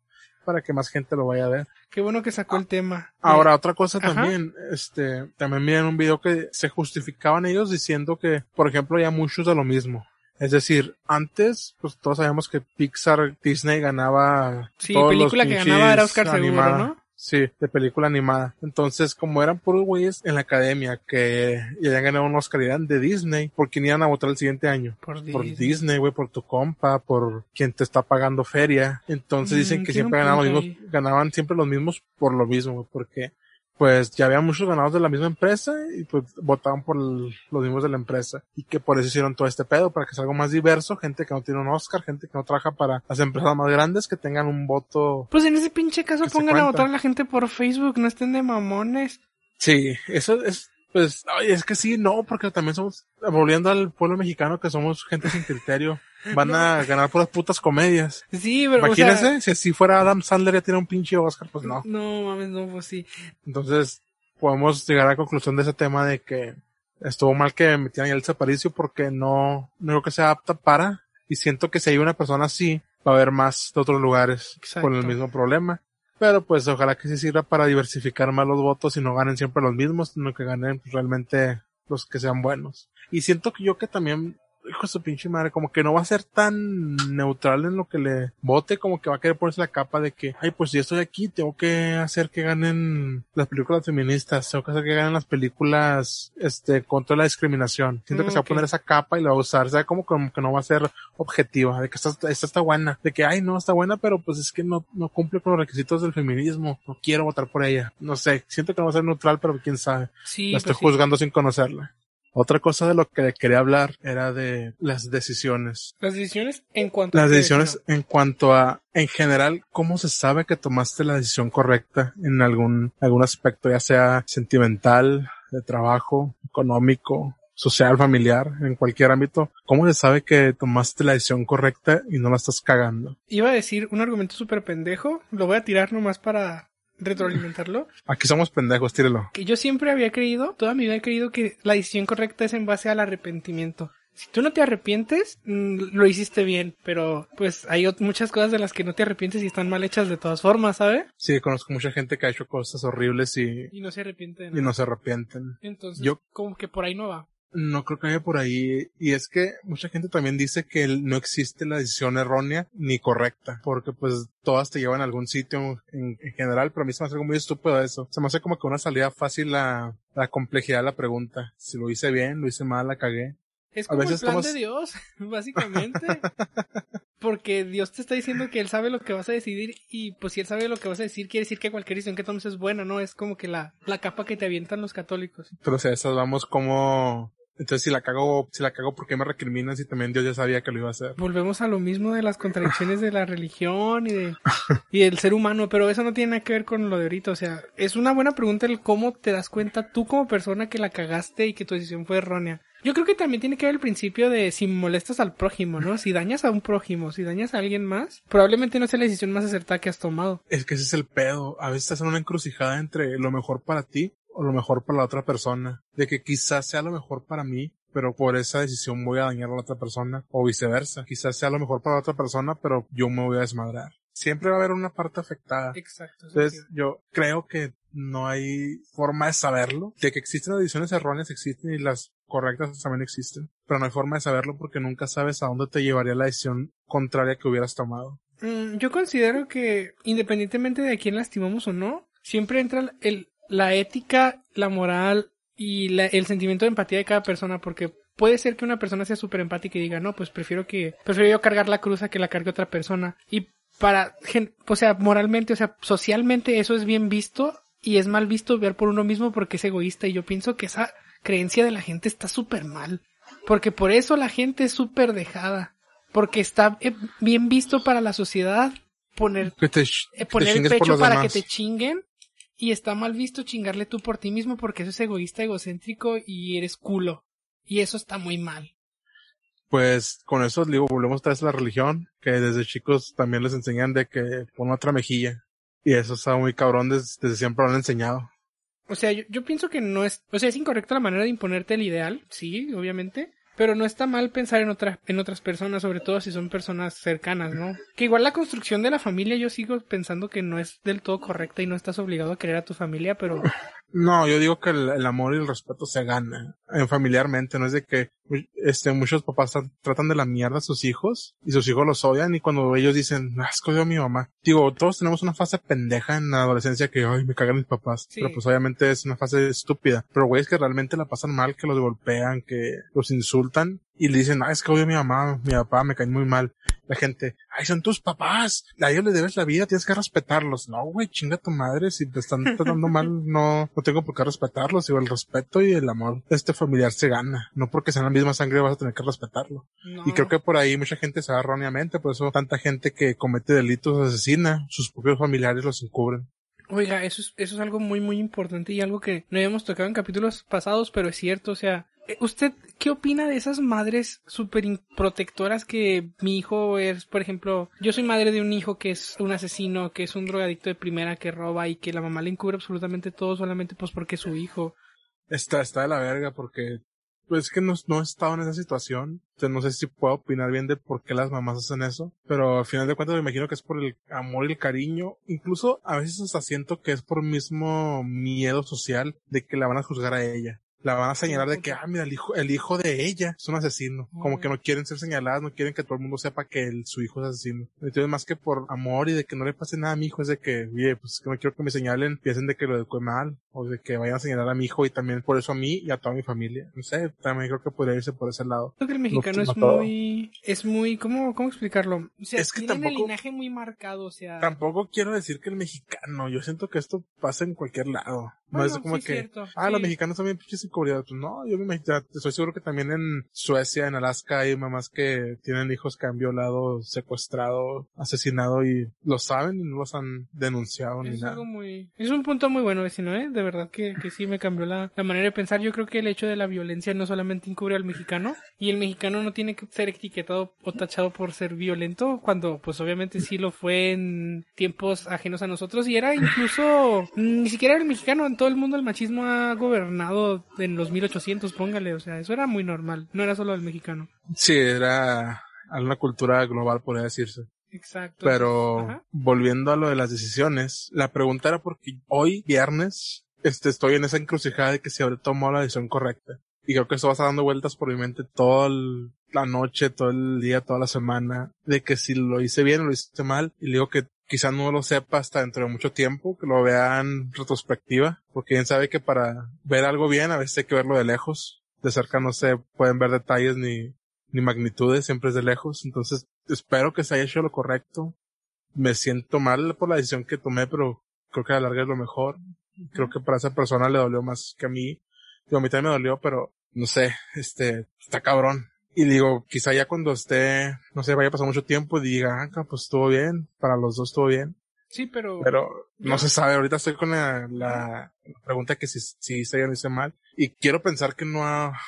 para que más gente lo vaya a ver. Qué bueno que sacó el tema. Ahora, otra cosa también, este, también vi en un video que se justificaban ellos diciendo que, por ejemplo, ya muchos de lo mismo. Es decir, antes, pues todos sabemos que Pixar, Disney ganaba. Sí, película que ganaba era Oscar Seguro, ¿no? Sí, de película animada. Entonces, como eran puros güeyes en la academia que ya habían ganado un Oscar eran de Disney, ¿por quién iban a votar el siguiente año? Por, por Disney, güey, por tu compa, por quien te está pagando feria. Entonces dicen mm, que siempre ganaban los mismos, ganaban siempre los mismos por lo mismo, güey, porque pues ya había muchos ganados de la misma empresa y pues votaban por el- los mismos de la empresa y que por eso hicieron todo este pedo para que sea algo más diverso, gente que no tiene un Oscar, gente que no trabaja para las empresas más grandes que tengan un voto. Pues en ese pinche caso pongan a votar a la gente por Facebook, no estén de mamones. Sí, eso es pues ay, es que sí, no, porque también somos volviendo al pueblo mexicano que somos gente sin criterio. Van a ganar por las putas comedias. Sí, pero o Imagínense, sea, si así fuera Adam Sandler ya tiene un pinche Oscar, pues no. no mames, no, pues sí. Entonces, podemos llegar a la conclusión de ese tema de que estuvo mal que metieran a Elsa Aparicio porque no, no creo que sea apta para, y siento que si hay una persona así, va a haber más de otros lugares Exacto. con el mismo problema. Pero pues ojalá que sí sirva para diversificar más los votos y no ganen siempre los mismos, sino que ganen realmente los que sean buenos. Y siento que yo que también, hijo de su pinche madre, como que no va a ser tan neutral en lo que le vote, como que va a querer ponerse la capa de que, ay, pues si estoy aquí, tengo que hacer que ganen las películas feministas, tengo que hacer que ganen las películas, este, contra la discriminación. Siento Mm, que se va a poner esa capa y la va a usar, o sea, como, como que no va a ser objetiva, de que esta, esta está buena, de que, ay, no, está buena, pero pues es que no, no cumple con los requisitos del feminismo, no quiero votar por ella. No sé, siento que no va a ser neutral, pero quién sabe. Sí, La estoy pues sí. juzgando sin conocerla. Otra cosa de lo que quería hablar era de las decisiones. Las decisiones en cuanto a Las decisiones decisión. en cuanto a, en general, cómo se sabe que tomaste la decisión correcta en algún, algún aspecto, ya sea sentimental, de trabajo, económico, social, familiar, en cualquier ámbito. ¿Cómo se sabe que tomaste la decisión correcta y no la estás cagando? Iba a decir un argumento súper pendejo, lo voy a tirar nomás para retroalimentarlo. Aquí somos pendejos, tírelo. Que yo siempre había creído, toda mi vida he creído que la decisión correcta es en base al arrepentimiento. Si tú no te arrepientes, mm, lo hiciste bien, pero pues hay muchas cosas de las que no te arrepientes y están mal hechas de todas formas, ¿sabes? Sí, conozco mucha gente que ha hecho cosas horribles y, Y no se arrepiente de y no se arrepienten. Entonces, Yo- como que por ahí no va. No creo que haya por ahí. Y es que mucha gente también dice que no existe la decisión errónea ni correcta. Porque pues todas te llevan a algún sitio en, en general. Pero a mí se me hace algo muy estúpido eso. Se me hace como que una salida fácil a la complejidad de la pregunta. Si lo hice bien, lo hice mal, la cagué. Es A como veces el plan tomas- de Dios, básicamente. Porque Dios te está diciendo que Él sabe lo que vas a decidir y pues si Él sabe lo que vas a decir, quiere decir que cualquier decisión que tomes es buena, ¿no? Es como que la, la capa que te avientan los católicos. Pero si a esas vamos como... Entonces si la cago, si la cago, ¿por qué me recriminan si también Dios ya sabía que lo iba a hacer? Volvemos a lo mismo de las contradicciones de la religión y de y del ser humano, pero eso no tiene nada que ver con lo de ahorita, o sea, es una buena pregunta el cómo te das cuenta tú como persona que la cagaste y que tu decisión fue errónea. Yo creo que también tiene que ver el principio de si molestas al prójimo, ¿no? Si dañas a un prójimo, si dañas a alguien más, probablemente no sea la decisión más acertada que has tomado. Es que ese es el pedo. A veces estás en una encrucijada entre lo mejor para ti o lo mejor para la otra persona. De que quizás sea lo mejor para mí, pero por esa decisión voy a dañar a la otra persona. O viceversa. Quizás sea lo mejor para la otra persona, pero yo me voy a desmadrar. Siempre va a haber una parte afectada. Exacto. Entonces, yo creo que no hay forma de saberlo. De que existen las decisiones erróneas, existen y las correctas también existen. Pero no hay forma de saberlo porque nunca sabes a dónde te llevaría la decisión contraria que hubieras tomado. Mm, Yo considero que independientemente de a quién lastimamos o no, siempre entra el, la ética, la moral y la- el sentimiento de empatía de cada persona, porque puede ser que una persona sea súper empática y diga, no, pues prefiero que, prefiero yo cargar la cruz a que la cargue otra persona. Y para, gen- o sea, moralmente, o sea, socialmente eso es bien visto y es mal visto ver por uno mismo porque es egoísta y yo pienso que esa creencia de la gente está súper mal. Porque por eso la gente es súper dejada. Porque está eh, bien visto para la sociedad poner te, eh, te poner el pecho para demás. que te chinguen y está mal visto chingarle tú por ti mismo porque eso es egoísta, egocéntrico y eres culo. Y eso está muy mal. Pues con eso digo, volvemos otra vez a la religión, que desde chicos también les enseñan de que pon otra mejilla. Y eso está muy cabrón, desde, desde siempre lo han enseñado. O sea, yo, yo pienso que no es, o sea, es incorrecta la manera de imponerte el ideal, sí, obviamente, pero no está mal pensar en otras, en otras personas, sobre todo si son personas cercanas, ¿no? Que igual la construcción de la familia yo sigo pensando que no es del todo correcta y no estás obligado a querer a tu familia, pero No, yo digo que el, el amor y el respeto se gana, en familiarmente, no es de que este muchos papás tra- tratan de la mierda a sus hijos y sus hijos los odian y cuando ellos dicen, ah, es que odio a mi mamá. Digo, todos tenemos una fase pendeja en la adolescencia que, ay, me cagan mis papás. Sí. Pero pues obviamente es una fase estúpida. Pero güeyes que realmente la pasan mal, que los golpean, que los insultan y le dicen, ah, es que odio a mi mamá, mi papá, me caen muy mal. la gente, ay, son tus papás, a ellos les debes la vida, tienes que respetarlos. No, güey, chinga tu madre, si te están tratando mal, no, no tengo por qué respetarlos, digo, el respeto y el amor este familiar se gana, no porque sean la misma sangre vas a tener que respetarlo. Y creo que por ahí mucha gente se va erróneamente, por eso tanta gente que comete delitos asesina, sus propios familiares los encubren. Oiga, eso es, eso es algo muy, muy importante y algo que no habíamos tocado en capítulos pasados, pero es cierto, o sea, ¿usted qué opina de esas madres súper protectoras que mi hijo es, por ejemplo, yo soy madre de un hijo que es un asesino, que es un drogadicto de primera, que roba y que la mamá le encubre absolutamente todo solamente pues porque es su hijo? Está, está de la verga porque pues es que no, no he estado en esa situación. Entonces no sé si puedo opinar bien de por qué las mamás hacen eso. Pero al final de cuentas me imagino que es por el amor y el cariño. Incluso a veces hasta siento que es por mismo miedo social de que la van a juzgar a ella la van a señalar de que, ah, mira, el hijo, el hijo de ella es un asesino. Como que no quieren ser señaladas, no quieren que todo el mundo sepa que el, su hijo es asesino. Entonces, más que por amor y de que no le pase nada a mi hijo, es de que, oye, pues que no quiero que me señalen, piensen de que lo eduque mal, o de que vayan a señalar a mi hijo y también por eso a mí y a toda mi familia. No sé, también creo que podría irse por ese lado. Creo que el mexicano es muy, es muy, ¿cómo, cómo explicarlo? O sea, es que tiene el linaje muy marcado, o sea. Tampoco quiero decir que el mexicano, yo siento que esto pasa en cualquier lado. No es como que, ah, los mexicanos también pinches inseguridad. Pues no, yo me imagino, estoy seguro que también en Suecia, en Alaska, hay mamás que tienen hijos que han violado, secuestrado, asesinado y lo saben y no los han denunciado es ni nada. Muy, es un punto muy bueno, vecino, ¿eh? De verdad que, que sí me cambió la, la manera de pensar. Yo creo que el hecho de la violencia no solamente encubre al mexicano y el mexicano no tiene que ser etiquetado o tachado por ser violento cuando pues obviamente sí lo fue en tiempos ajenos a nosotros y era incluso ni siquiera el mexicano todo el mundo el machismo ha gobernado en los 1800, póngale, o sea, eso era muy normal, no era solo el mexicano. Sí, era una cultura global, podría decirse. Exacto. Pero volviendo a lo de las decisiones, la pregunta era porque hoy, viernes, este, estoy en esa encrucijada de que si habré tomado la decisión correcta. Y creo que esto va a estar dando vueltas por mi mente toda la noche, todo el día, toda la semana, de que si lo hice bien o lo hice mal, y digo que quizá no lo sepa hasta dentro de mucho tiempo, que lo vean retrospectiva, porque bien sabe que para ver algo bien a veces hay que verlo de lejos. De cerca no se pueden ver detalles ni, ni magnitudes, siempre es de lejos. Entonces espero que se haya hecho lo correcto. Me siento mal por la decisión que tomé, pero creo que a la larga es lo mejor. Creo que para esa persona le dolió más que a mí. Digo, a mí también me dolió, pero no sé, este, está cabrón. Y digo, quizá ya cuando esté, no sé, vaya a pasar mucho tiempo y diga, ah, pues estuvo bien, para los dos estuvo bien. Sí, pero... Pero no se sabe, ahorita estoy con la, la, pregunta que si, si hice bien o hice mal. Y quiero pensar que no ha,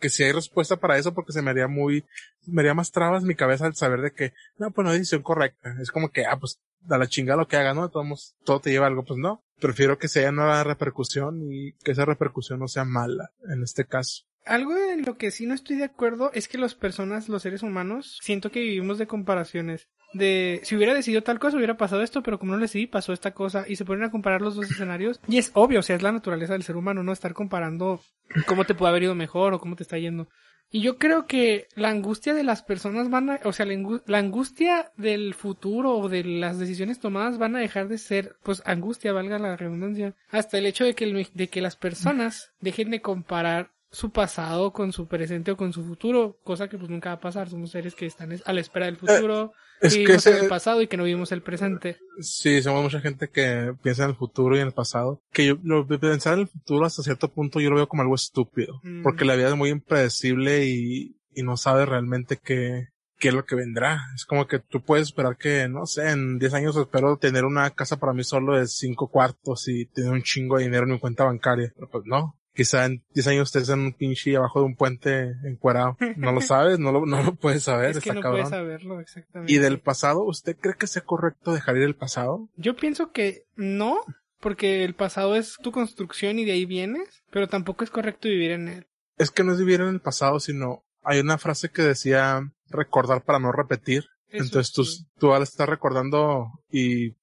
que si hay respuesta para eso porque se me haría muy, me haría más trabas mi cabeza al saber de que, no, pues no hay decisión correcta. Es como que, ah, pues da la chingada lo que haga, ¿no? Todos, todo te lleva algo, pues no. Prefiero que sea una repercusión y que esa repercusión no sea mala en este caso. Algo en lo que sí no estoy de acuerdo es que las personas, los seres humanos, siento que vivimos de comparaciones. De si hubiera decidido tal cosa, hubiera pasado esto, pero como no lo decidí, pasó esta cosa. Y se ponen a comparar los dos escenarios. Y es obvio, o sea, es la naturaleza del ser humano, no estar comparando cómo te puede haber ido mejor o cómo te está yendo. Y yo creo que la angustia de las personas van a, o sea, la, angustia del futuro o de las decisiones tomadas van a dejar de ser, pues, angustia, valga la redundancia, hasta el hecho de que, de que las personas dejen de comparar su pasado con su presente o con su futuro, cosa que pues nunca va a pasar. Somos seres que están a la espera del futuro, eh, es que vivimos en el pasado y que no vivimos el presente. Sí, somos mucha gente que piensa en el futuro y en el pasado. Que yo, lo, pensar en el futuro hasta cierto punto yo lo veo como algo estúpido, mm. porque la vida es muy impredecible y, y no sabe realmente qué, qué es lo que vendrá. Es como que tú puedes esperar que, no sé, en 10 años espero tener una casa para mí solo de 5 cuartos y tener un chingo de dinero en mi cuenta bancaria. Pero pues no, Quizá en 10 años estés en un pinche abajo de un puente encuerado. No lo sabes, no lo, no lo puedes saber. Es que no puedes saberlo, exactamente. ¿Y del pasado? ¿Usted cree que sea correcto dejar ir el pasado? Yo pienso que no, porque el pasado es tu construcción y de ahí vienes, pero tampoco es correcto vivir en él. Es que no es vivir en el pasado, sino hay una frase que decía recordar para no repetir. Entonces tú, tú al estar recordando y,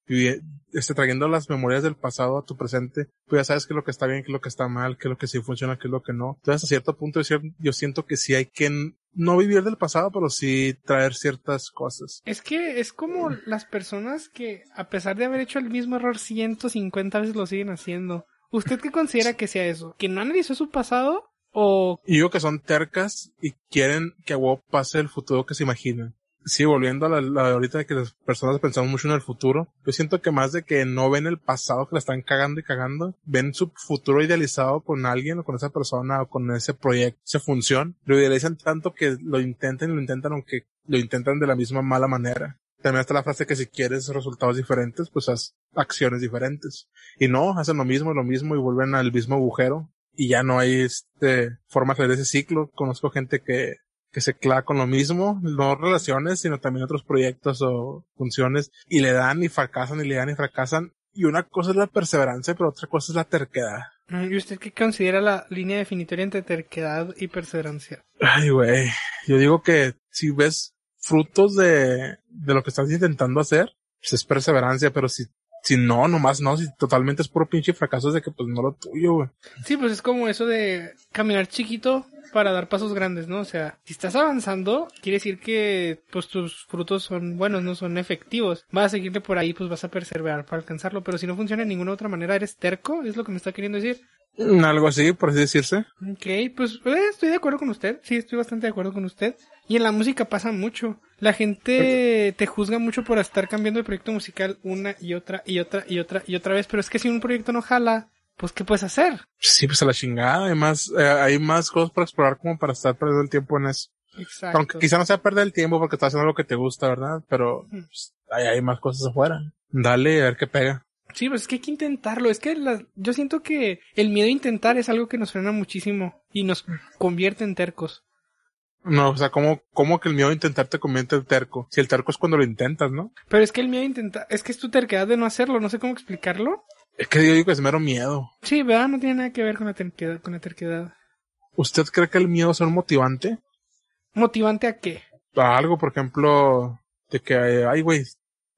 este, trayendo las memorias del pasado a tu presente, tú ya sabes qué es lo que está bien, qué es lo que está mal, qué es lo que sí funciona, qué es lo que no. Entonces a cierto punto yo siento que sí hay que no vivir del pasado, pero sí traer ciertas cosas. Es que es como las personas que a pesar de haber hecho el mismo error 150 veces lo siguen haciendo. ¿Usted qué considera que sea eso? ¿Que no analizó su pasado? ¿O...? Y yo que son tercas y quieren que a WoW pase el futuro que se imaginan sí, volviendo a la, ahorita de que las personas pensamos mucho en el futuro, yo siento que más de que no ven el pasado que la están cagando y cagando, ven su futuro idealizado con alguien o con esa persona o con ese proyecto, esa función, lo idealizan tanto que lo intenten y lo intentan aunque lo intentan de la misma mala manera. También está la frase que si quieres resultados diferentes, pues haz acciones diferentes. Y no, hacen lo mismo, lo mismo y vuelven al mismo agujero. Y ya no hay este, forma de ese ciclo. Conozco gente que, que se clava con lo mismo, no relaciones, sino también otros proyectos o funciones, y le dan y fracasan y le dan y fracasan. Y una cosa es la perseverancia, pero otra cosa es la terquedad. ¿Y usted qué considera la línea definitoria entre terquedad y perseverancia? Ay, güey. Yo digo que si ves frutos de, de lo que estás intentando hacer, pues es perseverancia, pero si, si no, nomás no, si totalmente es puro pinche fracaso es de que pues no lo tuyo, güey. Sí, pues es como eso de caminar chiquito para dar pasos grandes, ¿no? O sea, si estás avanzando, quiere decir que pues tus frutos son buenos, no son efectivos. Vas a seguirte por ahí, pues vas a perseverar para alcanzarlo, pero si no funciona de ninguna otra manera, eres terco, es lo que me está queriendo decir. Mm, Algo así, por así decirse. Ok, pues eh, estoy de acuerdo con usted, sí, estoy bastante de acuerdo con usted. Y en la música pasa mucho. La gente te juzga mucho por estar cambiando de proyecto musical una y otra y otra y otra y otra vez, pero es que si un proyecto no jala, pues ¿qué puedes hacer? Sí, pues a la chingada, hay más, eh, hay más cosas para explorar como para estar perdiendo el tiempo en eso. Exacto. Aunque quizá no sea perder el tiempo porque estás haciendo lo que te gusta, ¿verdad? Pero pues, hay, hay más cosas afuera. Dale, a ver qué pega. Sí, pues es que hay que intentarlo. Es que la- yo siento que el miedo a intentar es algo que nos frena muchísimo y nos convierte en tercos. No, o sea, ¿cómo, cómo que el miedo a intentar te convierte en terco? Si el terco es cuando lo intentas, ¿no? Pero es que el miedo a intentar, es que es tu terquedad de no hacerlo, no sé cómo explicarlo. Es que yo digo que es mero miedo. Sí, ¿verdad? No tiene nada que ver con la terquedad. Con la terquedad. ¿Usted cree que el miedo es un motivante? ¿Motivante a qué? A algo, por ejemplo, de que, ay, güey,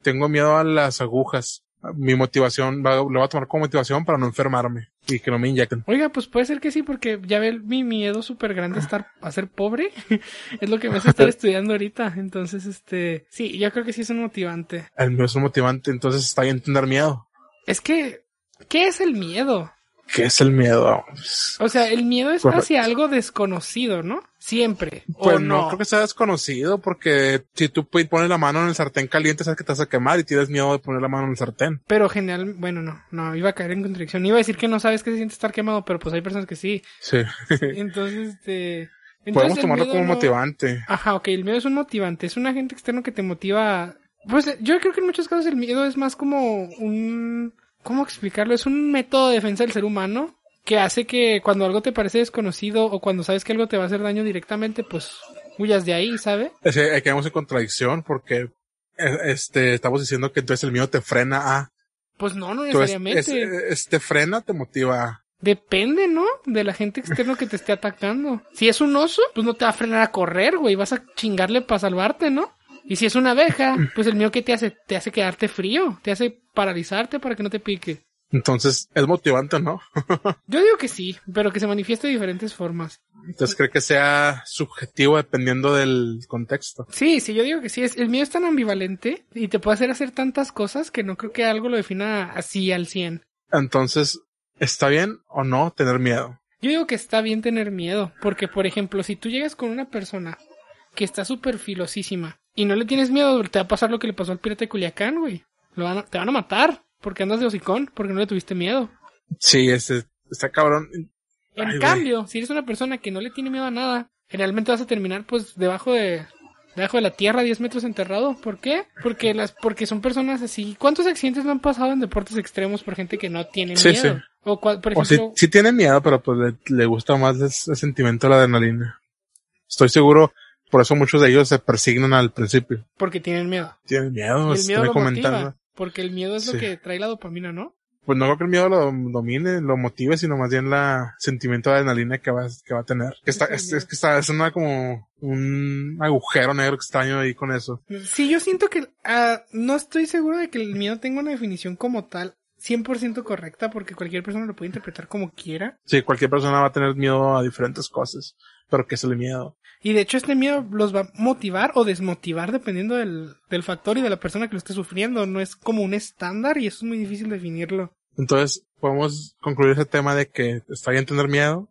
tengo miedo a las agujas. Mi motivación, va- lo voy a tomar como motivación para no enfermarme y que no me inyecten. Oiga, pues puede ser que sí, porque ya ve mi miedo súper grande a estar, a ser pobre. es lo que me hace estar estudiando ahorita. Entonces, este, sí, yo creo que sí es un motivante. El miedo es un motivante, entonces está bien tener miedo. Es que, ¿qué es el miedo? ¿Qué es el miedo? O sea, el miedo es Correcto. hacia algo desconocido, ¿no? Siempre. Pues ¿O no. no? creo que sea desconocido porque si tú pones la mano en el sartén caliente sabes que te vas a quemar y tienes miedo de poner la mano en el sartén. Pero general, bueno, no, no, iba a caer en contradicción. Iba a decir que no sabes qué se siente estar quemado, pero pues hay personas que sí. Sí. Entonces, este... entonces Podemos tomarlo como no- motivante. Ajá, ok, el miedo es un motivante, es un agente externo que te motiva. a- Pues yo creo que en muchos casos el miedo es más como un... ¿Cómo explicarlo? Es un método de defensa del ser humano que hace que cuando algo te parece desconocido o cuando sabes que algo te va a hacer daño directamente, pues huyas de ahí, ¿sabe? Es que ahí quedamos en contradicción porque eh, este estamos diciendo que entonces el miedo te frena a Pues no, no necesariamente. es, es- te frena te motiva a Depende, ¿no? De la gente externa que te esté atacando. Si es un oso, pues no te va a frenar a correr, güey. Vas a chingarle para salvarte, ¿no? Y si es una abeja, pues el miedo que te hace, te hace quedarte frío, te hace paralizarte para que no te pique. entonces es motivante no Yo digo que sí, pero que se manifieste de diferentes formas. entonces cree que sea subjetivo dependiendo del contexto Sí, sí, yo digo que sí. Es, el miedo es tan ambivalente y te puede hacer hacer tantas cosas que no creo que algo lo defina así al 100. entonces está bien o no tener miedo Yo digo que está bien tener miedo, porque por ejemplo, si tú llegas con una persona que está súper filosísima y no le tienes miedo, te va a pasar lo que le pasó al pirata de Culiacán, güey. Lo van a- te van a matar porque andas de hocicón, porque no le tuviste miedo. sí ese está cabrón En Ay, cambio, si eres una persona que no le tiene miedo a nada, generalmente vas a terminar pues debajo de debajo de la tierra 10 metros enterrado. ¿Por qué? Porque las porque son personas así. ¿Cuántos accidentes no han pasado en deportes extremos por gente que no tiene Sí, miedo? sí. O por O ejemplo, sí tiene miedo, pero pues le, le gusta más ese sentimiento de la adrenalina. Estoy seguro, por eso muchos de ellos se persignan al principio. porque tienen miedo. Tienen miedo, el miedo lo motiva, porque el miedo es lo que trae la dopamina, ¿no? Pues no creo que el miedo lo domine, lo motive, sino más bien la sentimiento de adrenalina que va, que va a tener. Que está, es, es que está, es una como un agujero negro extraño ahí con eso. Sí, yo siento que ah, no estoy seguro de que el miedo tenga una definición como tal 100% correcta, porque cualquier persona lo puede interpretar como quiera. Sí, cualquier persona va a tener miedo a diferentes cosas, pero ¿qué es el miedo? Y de hecho este miedo los va a motivar o desmotivar dependiendo del, del factor y de la persona que lo esté sufriendo. No es como un estándar y eso es muy difícil definirlo. Entonces, podemos concluir ese tema de que está bien tener miedo,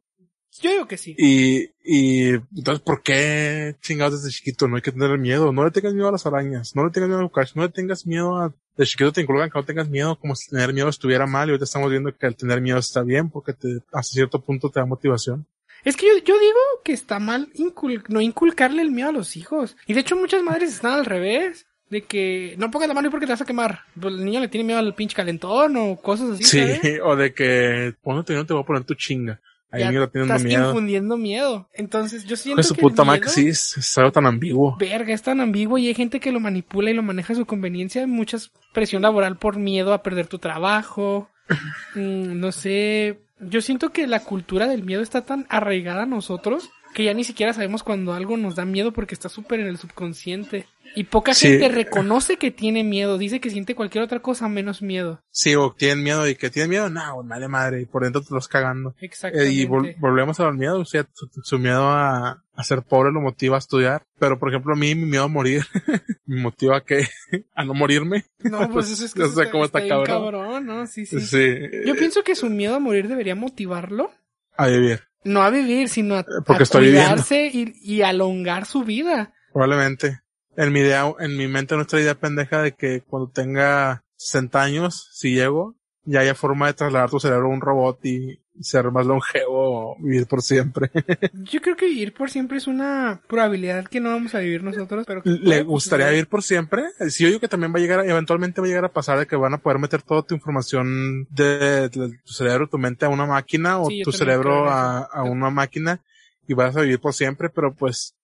Yo digo que sí. Y, y entonces, ¿por qué chingados desde chiquito no hay que tener miedo? No le tengas miedo a las arañas, no le tengas miedo a los no le tengas miedo a... De chiquito te inculcan que no tengas miedo, como si tener miedo estuviera mal, y ahorita estamos viendo que el tener miedo está bien, porque te, hasta cierto punto te da motivación. Es que yo, yo digo que está mal incul no inculcarle el miedo a los hijos. Y de hecho muchas madres están al revés. De que no pongas la mano porque te vas a quemar. Pues el niño le tiene miedo al pinche calentón o cosas así. Sí, ¿sabes? o de que, ponte no te voy a poner tu chinga. Ahí Ya el niño teniendo estás miedo. infundiendo miedo. Entonces yo siento Pues su que puta miedo- sí, es, algo tan ambiguo. Verga, es tan ambiguo y hay gente que lo manipula y lo maneja a su conveniencia. Hay mucha presión laboral por miedo a perder tu trabajo. Mm, no sé. Yo siento que la cultura del miedo está tan arraigada a nosotros que ya ni siquiera sabemos cuando algo nos da miedo porque está súper en el subconsciente. Y poca Sí. gente reconoce que tiene miedo. Dice que siente cualquier otra cosa menos miedo. Sí, o tienen miedo y que tienen miedo, no, madre madre, y por dentro te lo estás cagando. Eh, Exactamente. y vol- volvemos al miedo, o sea, su, su miedo a, a ser pobre lo motiva a estudiar, pero por ejemplo a mí mi miedo a morir me motiva a que, a no morirme. no, pues eso es que cómo está bien cabrón. ¿no? Sí, sí. Sí, Yo pienso que su miedo a morir debería motivarlo a vivir, no a vivir, sino a, Porque a estoy cuidarse y, y alongar su vida. probablemente. En mi idea, en mi mente nuestra idea pendeja de que cuando tenga 60 años, si llego, ya haya forma de trasladar tu cerebro a un robot y ser más longevo o vivir por siempre. Yo creo que vivir por siempre es una probabilidad que no vamos a vivir nosotros, pero que ¿Le gustaría vivir por siempre? Sí, yo digo que también va a llegar, eventualmente va a llegar a pasar de que van a poder meter toda tu información de, de tu cerebro, tu mente a una máquina o Sí, tu cerebro a, una máquina y vas a vivir por siempre, pero pues,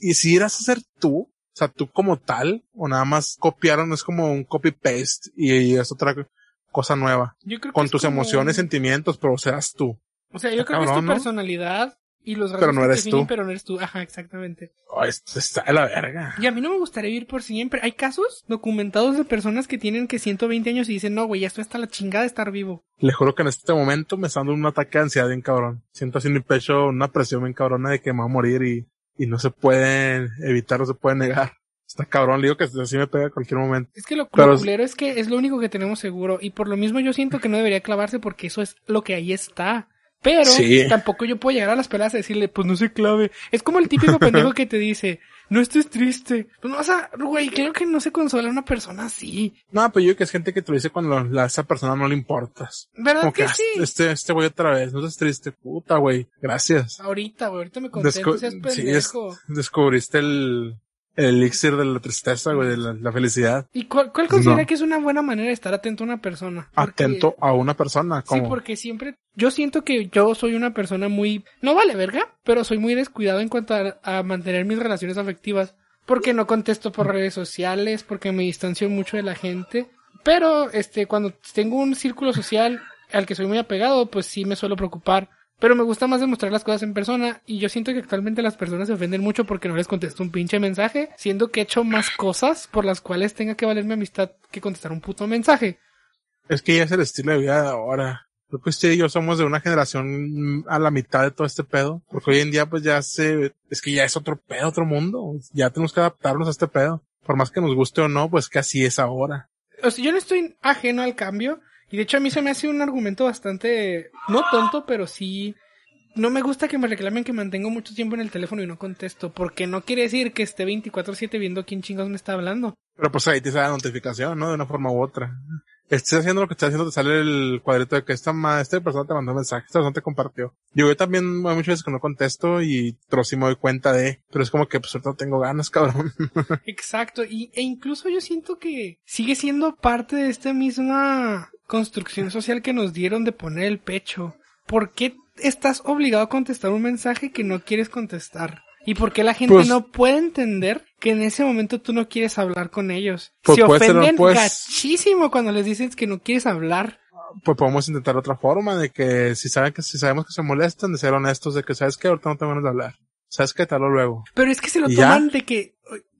y si irás a ser tú, o sea, tú como tal, o nada más copiaron, es como un copy-paste y, es otra cosa nueva, Yo creo que con tus como- emociones, sentimientos, pero serás tú. O sea, yo creo que es tu personalidad y los rasgos Pero no que eres definen, tú. pero no eres tú. Ajá, exactamente. Oh, esto está de la verga. Y a mí no me gustaría vivir por siempre. Hay casos documentados de personas que tienen que 120 años y dicen, no, güey, esto está la chingada de estar vivo. Le juro que en este momento me está dando un ataque de ansiedad bien cabrón. Siento así en mi pecho una presión bien cabrona de que me va a morir y, y no se puede evitar, no se puede negar. Está cabrón, le digo que así me pega en cualquier momento. Es que lo, lo Pero- culero es que es lo único que tenemos seguro. Y por lo mismo yo siento que no debería clavarse porque eso es lo que ahí está. Pero Sí. tampoco yo puedo llegar a las peleas a decirle, pues no se clave. Es como el típico pendejo que te dice, no estés triste. Pues no vas a, güey, creo que no se consola una persona así. No, pero yo que es gente que te lo dice cuando la- a esa persona no le importas. ¿Verdad Como que, que, "Ah, sí? este, este güey otra vez, no estés triste, puta güey, gracias. Ahorita, güey, ahorita me contento, Descu- seas sí, pendejo. es- descubriste el, el elixir de la tristeza, güey, de la, la felicidad. ¿Y cuál, cuál considera No. que es una buena manera de estar atento a una persona? Porque- Atento a una persona, Sí, como, porque siempre, yo siento que yo soy una persona muy, no vale verga, pero soy muy descuidado en cuanto a, a mantener mis relaciones afectivas. Porque no contesto por redes sociales, porque me distancio mucho de la gente. Pero, este, cuando tengo un círculo social al que soy muy apegado, pues sí me suelo preocupar. Pero me gusta más demostrar las cosas en persona y yo siento que actualmente las personas se ofenden mucho porque no les contesto un pinche mensaje, siendo que he hecho más cosas por las cuales tenga que valer mi amistad que contestar un puto mensaje. Es que ya es el estilo de vida de ahora. Creo que usted y yo somos de una generación a la mitad de todo este pedo. Porque hoy en día pues ya se, es que ya es otro pedo, otro mundo. Ya tenemos que adaptarnos a este pedo. Por más que nos guste o no, pues que así es ahora. O sea, yo no estoy ajeno al cambio. Y de hecho a mí se me hace un argumento bastante, no tonto, pero sí, no me gusta que me reclamen que mantengo mucho tiempo en el teléfono y no contesto. Porque no quiere decir que esté 24/7 viendo quién chingados me está hablando. Pero pues ahí te sale la notificación, ¿no? De una forma u otra. Estés haciendo lo que estés haciendo, te sale el cuadrito de que esta, ma- esta persona te mandó un mensaje, esta persona te compartió. Yo, yo también hay muchas veces que no contesto y pero sí me doy cuenta de, pero es como que pues ahorita no tengo ganas, cabrón. Exacto. Y, e incluso yo siento que sigue siendo parte de esta misma construcción social que nos dieron de poner el pecho. ¿Por qué estás obligado a contestar un mensaje que no quieres contestar? ¿Y por qué la gente Pues- no puede entender que en ese momento tú no quieres hablar con ellos? Pues Se puede ser, ofenden pues- gachísimo cuando les dices que no quieres hablar. pues podemos intentar otra forma de que si saben que si sabemos que se molestan, de ser honestos, de que sabes que ahorita no tengo ganas de hablar. Sabes que te hablo luego. Pero es que se lo toman de que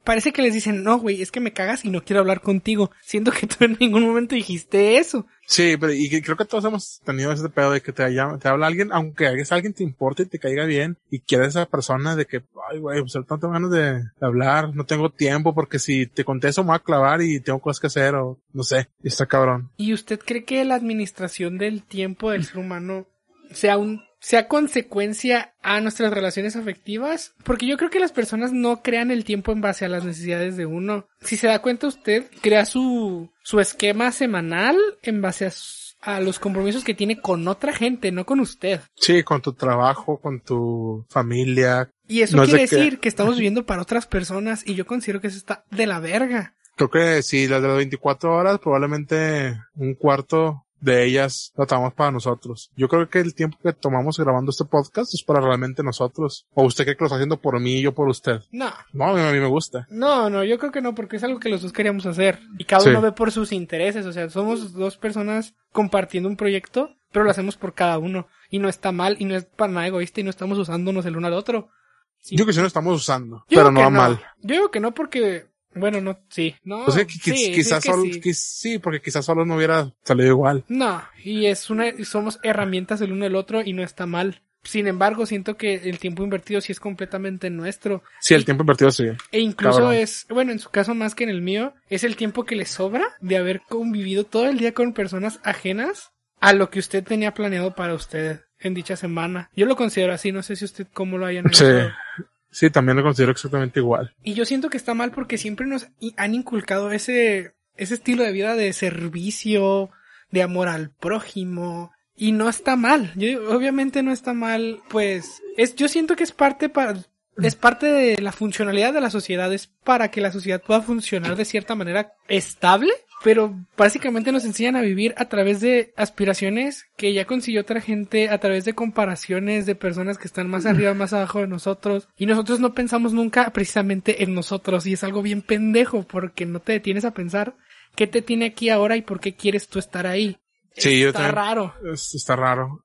parece que les dicen, no, güey, es que me cagas y no quiero hablar contigo. Siento que tú en ningún momento dijiste eso. Sí, pero y creo que todos hemos tenido ese pedo de que te, llama- te habla alguien, aunque es alguien te importe y te caiga bien, y quieres a esa persona de que, ay, güey, pues ahorita no tengo ganas de, de hablar, no tengo tiempo, porque si te contesto me voy a clavar y tengo cosas que hacer, o no sé, y está cabrón. ¿Y usted cree que la administración del tiempo del ser humano sea un sea consecuencia a nuestras relaciones afectivas, porque yo creo que las personas no crean el tiempo en base a las necesidades de uno. Si se da cuenta usted, crea su, su esquema semanal en base a, a los compromisos que tiene con otra gente, no con usted. Sí, con tu trabajo, con tu familia. Y eso No es quiere de que- decir que estamos viviendo para otras personas y yo considero que eso está de la verga. Creo que si las de las 24 horas, probablemente un cuarto de ellas lo tomamos para nosotros. Yo creo que el tiempo que tomamos grabando este podcast es para realmente nosotros. ¿O usted cree que lo está haciendo por mí y yo por usted? No, No, a mí, a mí me gusta. no, no, yo creo que no, porque es algo que los dos queríamos hacer. Y cada Sí. uno ve por sus intereses, o sea, somos dos personas compartiendo un proyecto, pero lo hacemos por cada uno. Y no está mal, y no es para nada egoísta, y no estamos usándonos el uno al otro. Sí. Yo que sí lo estamos usando, Yo pero no va mal. Yo digo que no porque, bueno, no, sí, no. Pues es que qui- sí, quizás sí que solo, sí. porque quizás solo no hubiera salido igual. No, y es una, y somos herramientas el uno del otro y no está mal. Sin embargo, siento que el tiempo invertido sí es completamente nuestro. Sí, el tiempo invertido sí. E incluso Cabrón. es, bueno, en su caso más que en el mío, es el tiempo que le sobra de haber convivido todo el día con personas ajenas a lo que usted tenía planeado para usted en dicha semana. Yo lo considero así, no sé si usted cómo lo haya Sí. Sí, también lo considero exactamente igual. Y yo siento que está mal porque siempre nos han inculcado ese, ese estilo de vida de servicio, de amor al prójimo. Y no está mal. Yo, obviamente no está mal, pues, es, yo siento que es parte para, es parte de la funcionalidad de la sociedad, es para que la sociedad pueda funcionar de cierta manera estable, pero básicamente nos enseñan a vivir a través de aspiraciones que ya consiguió otra gente, a través de comparaciones de personas que están más arriba, más abajo de nosotros, y nosotros no pensamos nunca precisamente en nosotros, y es algo bien pendejo, porque no te detienes a pensar qué te tiene aquí ahora y por qué quieres tú estar ahí. Sí, yo Está raro. Es- está raro.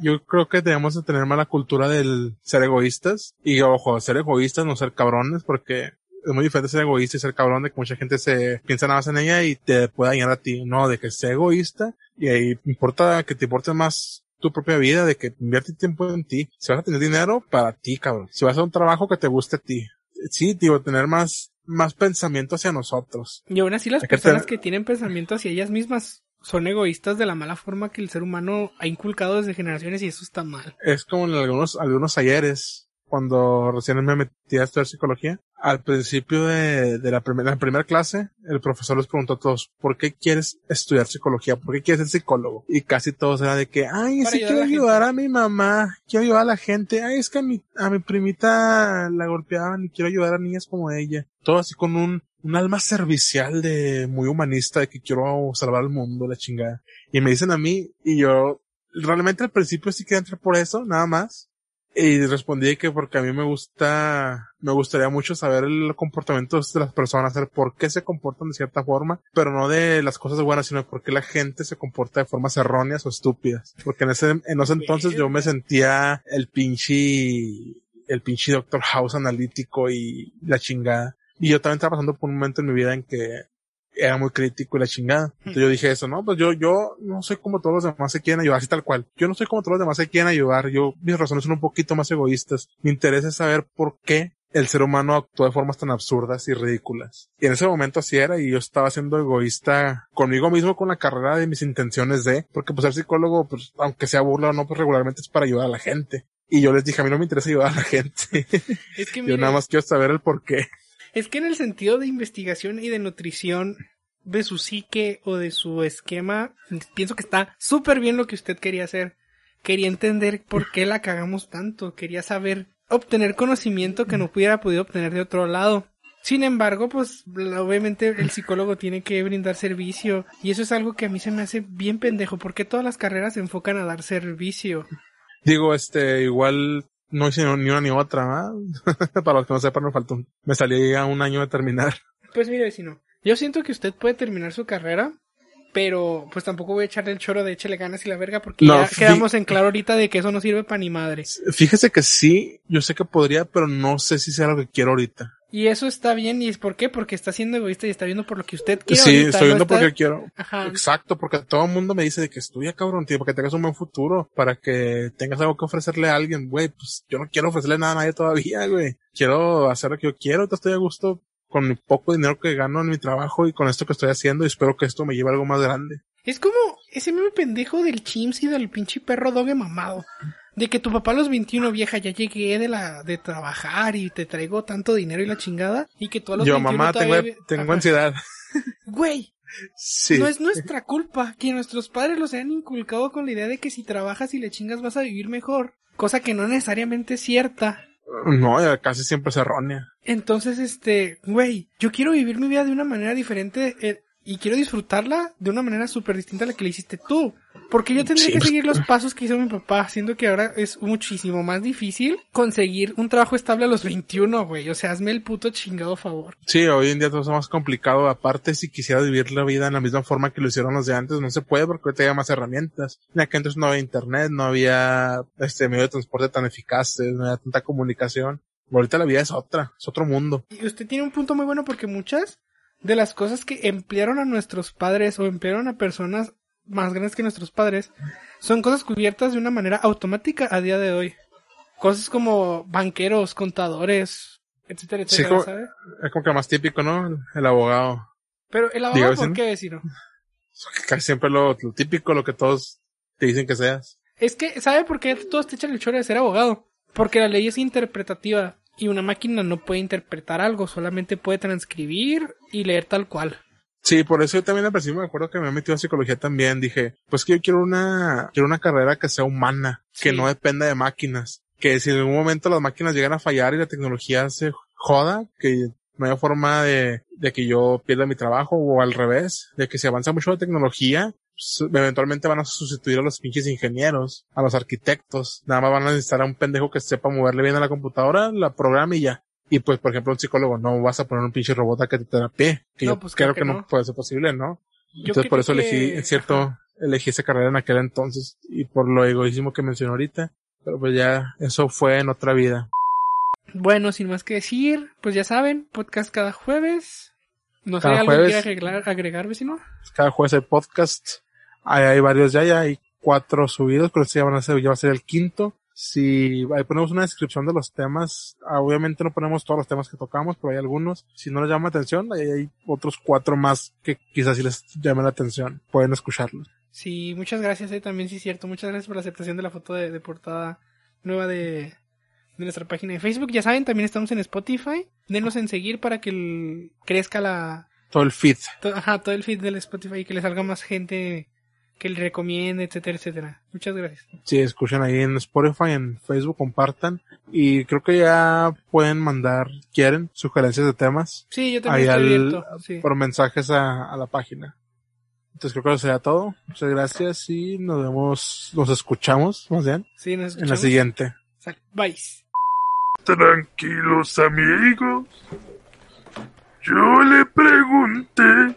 Yo creo que debemos de tener más la cultura del ser egoístas. Y ojo, ser egoístas, no ser cabrones, porque es muy diferente ser egoísta y ser cabrón de que mucha gente se piensa nada más en ella y te puede dañar a ti. No, de que sea egoísta y ahí importa que te importe más tu propia vida, de que invierte tiempo en ti. Si vas a tener dinero, para ti, cabrón. Si vas a un trabajo que te guste a ti. Sí, digo, tener más, más pensamiento hacia nosotros. Y aún así las Hay que personas tener- que tienen pensamiento hacia ellas mismas son egoístas de la mala forma que el ser humano ha inculcado desde generaciones y eso está mal. es como en algunos, algunos ayeres, cuando recién me metí a estudiar psicología. Al principio de, de la, primera la primera clase, el profesor les preguntó a todos, ¿por qué quieres estudiar psicología? ¿Por qué quieres ser psicólogo? Y casi todos era de que, ay, sí a quiero la gente". ayudar a mi mamá, quiero ayudar a la gente, ay, es que a mi, a mi primita la golpeaban y quiero ayudar a niñas como ella. Todo así con un, un alma servicial de muy humanista, de que quiero salvar al mundo, la chingada. Y me dicen a mí, y yo, realmente al principio sí quería entrar por eso, nada más. Y respondí que porque a mí me gusta, me gustaría mucho saber el comportamiento de las personas, saber por qué se comportan de cierta forma, pero no de las cosas buenas, sino de por qué la gente se comporta de formas erróneas o estúpidas. Porque en ese, en ese entonces yo me sentía el pinche, el pinche Doctor House analítico y la chingada. Y yo también estaba pasando por un momento en mi vida en que era muy crítico y la chingada. Entonces yo dije eso, no, pues yo, yo no soy como todos los demás se quieren ayudar, así tal cual. Yo no soy como todos los demás se quieren ayudar. Yo, mis razones son un poquito más egoístas. Mi interés es saber por qué el ser humano actúa de formas tan absurdas y ridículas. Y en ese momento así era y yo estaba siendo egoísta conmigo mismo con la carrera de mis intenciones de, porque pues ser psicólogo, pues aunque sea burla o no, pues regularmente es para ayudar a la gente. Y yo les dije, a mí no me interesa ayudar a la gente. Es que yo mire, nada más quiero saber el por qué. Es que en el sentido de investigación y de nutrición de su psique o de su esquema, pienso que está súper bien lo que usted quería hacer. Quería entender por qué la cagamos tanto, quería saber obtener conocimiento que no hubiera podido obtener de otro lado. Sin embargo, pues obviamente el psicólogo tiene que brindar servicio y eso es algo que a mí se me hace bien pendejo porque todas las carreras se enfocan a dar servicio. Digo, este, igual no hice ni una ni otra. Para los que no sepan, me faltó me salí a un año de terminar. Pues mire, vecino, yo siento que usted puede terminar su carrera, pero pues tampoco voy a echarle el choro de échele ganas y la verga porque No, ya quedamos en claro ahorita de que eso no sirve para ni madre. Fíjese que sí, yo sé que podría, pero no sé si sea lo que quiero ahorita. Y eso está bien, ¿y es por qué? Porque está siendo egoísta y está viendo por lo que usted quiere. sí, ahorita, estoy no viendo está- porque quiero. Ajá. Exacto, porque todo el mundo me dice de que estudia cabrón, tío, para que tengas un buen futuro, para que tengas algo que ofrecerle a alguien, güey, pues yo no quiero ofrecerle nada a nadie todavía, güey. Quiero hacer lo que yo quiero, te estoy a gusto con mi poco dinero que gano en mi trabajo y con esto que estoy haciendo y espero que esto me lleve a algo más grande. Es como ese meme pendejo del Chims y del pinche perro doge mamado. De que tu papá a los 21, vieja, ya llegué de la de trabajar y te traigo tanto dinero y la chingada. Y que tú a los Yo, 21 mamá, tengo, todavía- tengo Ajá. ansiedad. Güey, Sí. no es nuestra culpa que nuestros padres los hayan inculcado con la idea de que si trabajas y le chingas vas a vivir mejor. Cosa que no necesariamente es cierta. No, casi siempre es errónea. Entonces, este, güey, yo quiero vivir mi vida de una manera diferente eh, y quiero disfrutarla de una manera súper distinta a la que le hiciste tú. Porque yo tendría Sí, que seguir los pasos que hizo mi papá, siendo que ahora es muchísimo más difícil conseguir un trabajo estable a los 21, güey. O sea, hazme el puto chingado favor. Sí, hoy en día todo es más complicado. Aparte, si quisiera vivir la vida en la misma forma que lo hicieron los de antes, no se puede porque ahorita hay más herramientas. En aquel entonces no había internet, no había este medio de transporte tan eficaces, no había tanta comunicación. Ahorita la vida es otra, es otro mundo. Y usted tiene un punto muy bueno porque muchas de las cosas que emplearon a nuestros padres o emplearon a personas más grandes que nuestros padres son cosas cubiertas de una manera automática a día de hoy. Cosas como banqueros, contadores, etcétera, Sí, etcétera, como- ¿sabe? Es como que más típico, ¿no? El abogado. Pero el abogado, ¿por qué vecino? Casi siempre lo, lo típico, lo que todos te dicen que seas. Es que, ¿sabe por qué todos te echan el chorro de ser abogado? Porque la ley es interpretativa y una máquina no puede interpretar algo, solamente puede transcribir y leer tal cual. Sí, por eso yo también al principio me acuerdo que me he metido a psicología también. Dije, pues que yo quiero una, quiero una carrera que sea humana, que no dependa de máquinas. Que si en algún momento las máquinas llegan a fallar y la tecnología se joda, que no haya forma de, de que yo pierda mi trabajo o al revés, de que si avanza mucho la tecnología, eventualmente van a sustituir a los pinches ingenieros, a los arquitectos. Nada más van a necesitar a un pendejo que sepa moverle bien a la computadora, la programa y ya. Y pues, por ejemplo, un psicólogo, no vas a poner un pinche robot a que te terapie. Que No, yo pues, creo que, que no no. puede ser posible, ¿no? Yo Entonces por eso elegí, que- es cierto, elegí esa carrera en aquel entonces y por lo egoísmo que mencioné ahorita. Pero pues ya, eso fue en otra vida. Bueno, sin más que decir, pues ya saben, podcast cada jueves. No sé, ¿algo quiere agregar, agregar, vecino? Cada jueves hay podcast. Ahí hay varios ya, ya hay cuatro subidos, pero este ya van a ser, ya va a ser el quinto. Si ahí ponemos una descripción de los temas, ah, obviamente no ponemos todos los temas que tocamos, pero hay algunos. Si no les llama la atención, ahí hay otros cuatro más que quizás sí les llamen la atención. Pueden escucharlos. Sí, muchas gracias, eh, también sí es cierto. Muchas gracias por la aceptación de la foto de, de portada nueva de, de nuestra página de Facebook. Ya saben, también estamos en Spotify. Denos en seguir para que el- crezca la, Todo el feed. to- ajá, todo el feed del Spotify y que le salga más gente que le recomiende, etcétera, etcétera. Muchas gracias. Sí, escuchen ahí en Spotify, en Facebook, compartan. Y creo que ya pueden mandar, quieren, sugerencias de temas Sí, yo también Ahí estoy al- abierto. Sí. por mensajes a, a la página. Entonces creo que eso sería todo. Muchas gracias y nos vemos, nos escuchamos, más bien, Sí, nos en la escuchamos. siguiente. Bye. Tranquilos amigos. Yo le pregunté.